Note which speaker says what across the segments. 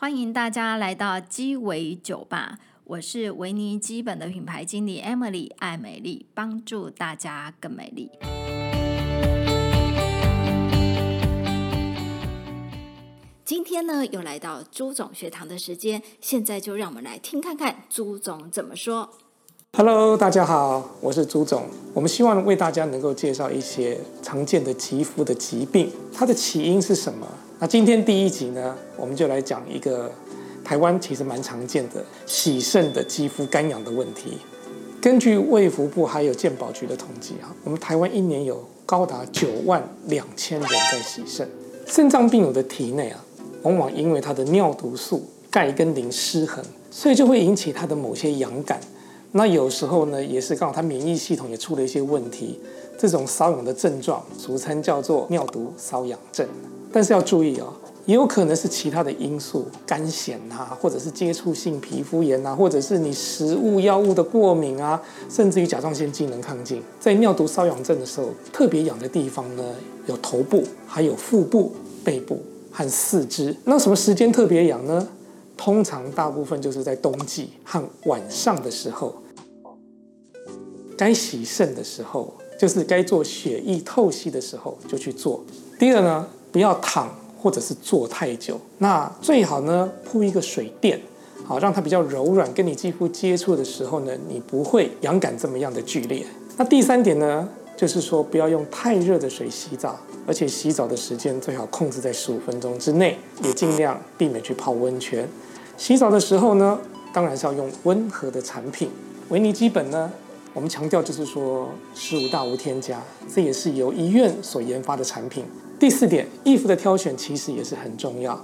Speaker 1: 欢迎大家来到鸡尾酒吧，我是维尼基本的品牌经理 Emily 爱美丽，帮助大家更美丽。今天呢，又来到朱总学堂的时间，现在就让我们来听看看朱总怎么说。
Speaker 2: Hello，大家好，我是朱总。我们希望为大家能够介绍一些常见的肌肤的疾病，它的起因是什么？那今天第一集呢，我们就来讲一个台湾其实蛮常见的洗肾的肌肤干痒的问题。根据卫福部还有健保局的统计啊，我们台湾一年有高达九万两千人在洗肾。肾脏病友的体内啊，往往因为他的尿毒素钙跟磷失衡，所以就会引起他的某些痒感。那有时候呢，也是刚好他免疫系统也出了一些问题，这种瘙痒的症状，俗称叫做尿毒瘙痒症。但是要注意哦，也有可能是其他的因素，干癬啊，或者是接触性皮肤炎啊，或者是你食物、药物的过敏啊，甚至于甲状腺机能亢进。在尿毒瘙痒症的时候，特别痒的地方呢，有头部、还有腹部、背部和四肢。那什么时间特别痒呢？通常大部分就是在冬季和晚上的时候，该洗肾的时候，就是该做血液透析的时候就去做。第二呢，不要躺或者是坐太久，那最好呢铺一个水垫，好让它比较柔软，跟你肌肤接触的时候呢，你不会痒感这么样的剧烈。那第三点呢，就是说不要用太热的水洗澡，而且洗澡的时间最好控制在十五分钟之内，也尽量避免去泡温泉。洗澡的时候呢，当然是要用温和的产品。维尼基本呢，我们强调就是说十五大无添加，这也是由医院所研发的产品。第四点，衣服的挑选其实也是很重要，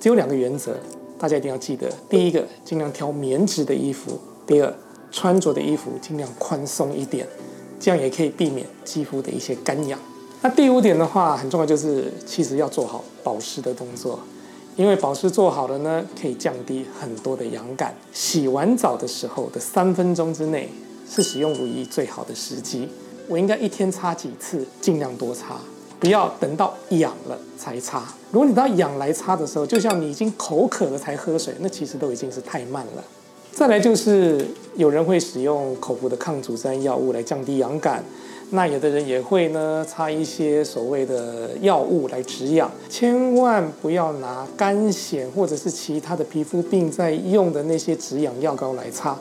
Speaker 2: 只有两个原则，大家一定要记得。第一个，尽量挑棉质的衣服；第二，穿着的衣服尽量宽松一点，这样也可以避免肌肤的一些干痒。那第五点的话，很重要，就是其实要做好保湿的动作，因为保湿做好了呢，可以降低很多的痒感。洗完澡的时候的三分钟之内是使用乳液最好的时机。我应该一天擦几次，尽量多擦。不要等到痒了才擦。如果你到痒来擦的时候，就像你已经口渴了才喝水，那其实都已经是太慢了。再来就是有人会使用口服的抗组胺药物来降低痒感，那有的人也会呢擦一些所谓的药物来止痒。千万不要拿干癣或者是其他的皮肤病在用的那些止痒药膏来擦，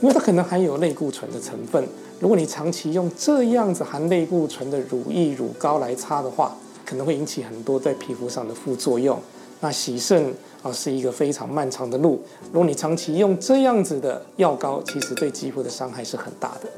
Speaker 2: 因为它可能含有类固醇的成分。如果你长期用这样子含类固醇的乳液、乳膏来擦的话，可能会引起很多在皮肤上的副作用。那洗肾啊是一个非常漫长的路。如果你长期用这样子的药膏，其实对肌肤的伤害是很大的。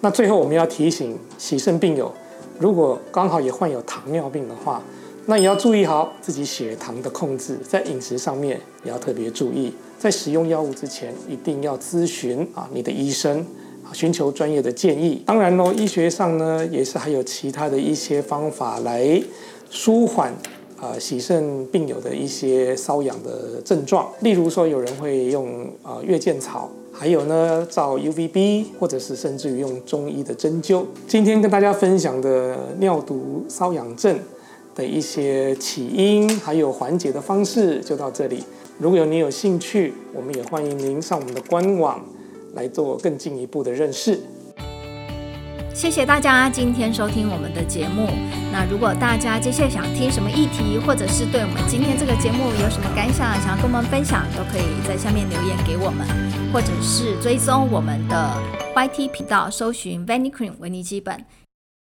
Speaker 2: 那最后我们要提醒洗肾病友，如果刚好也患有糖尿病的话，那也要注意好自己血糖的控制，在饮食上面也要特别注意。在使用药物之前，一定要咨询啊你的医生，啊寻求专业的建议。当然喽，医学上呢也是还有其他的一些方法来舒缓啊洗肾病友的一些瘙痒的症状。例如说，有人会用啊月见草，还有呢照 UVB，或者是甚至于用中医的针灸。今天跟大家分享的尿毒瘙痒症的一些起因，还有缓解的方式，就到这里。如果有你有兴趣，我们也欢迎您上我们的官网来做更进一步的认识。
Speaker 1: 谢谢大家今天收听我们的节目。那如果大家接下来想听什么议题，或者是对我们今天这个节目有什么感想，想要跟我们分享，都可以在下面留言给我们，或者是追踪我们的 YT 频道，搜寻 Vanicream 维尼基本。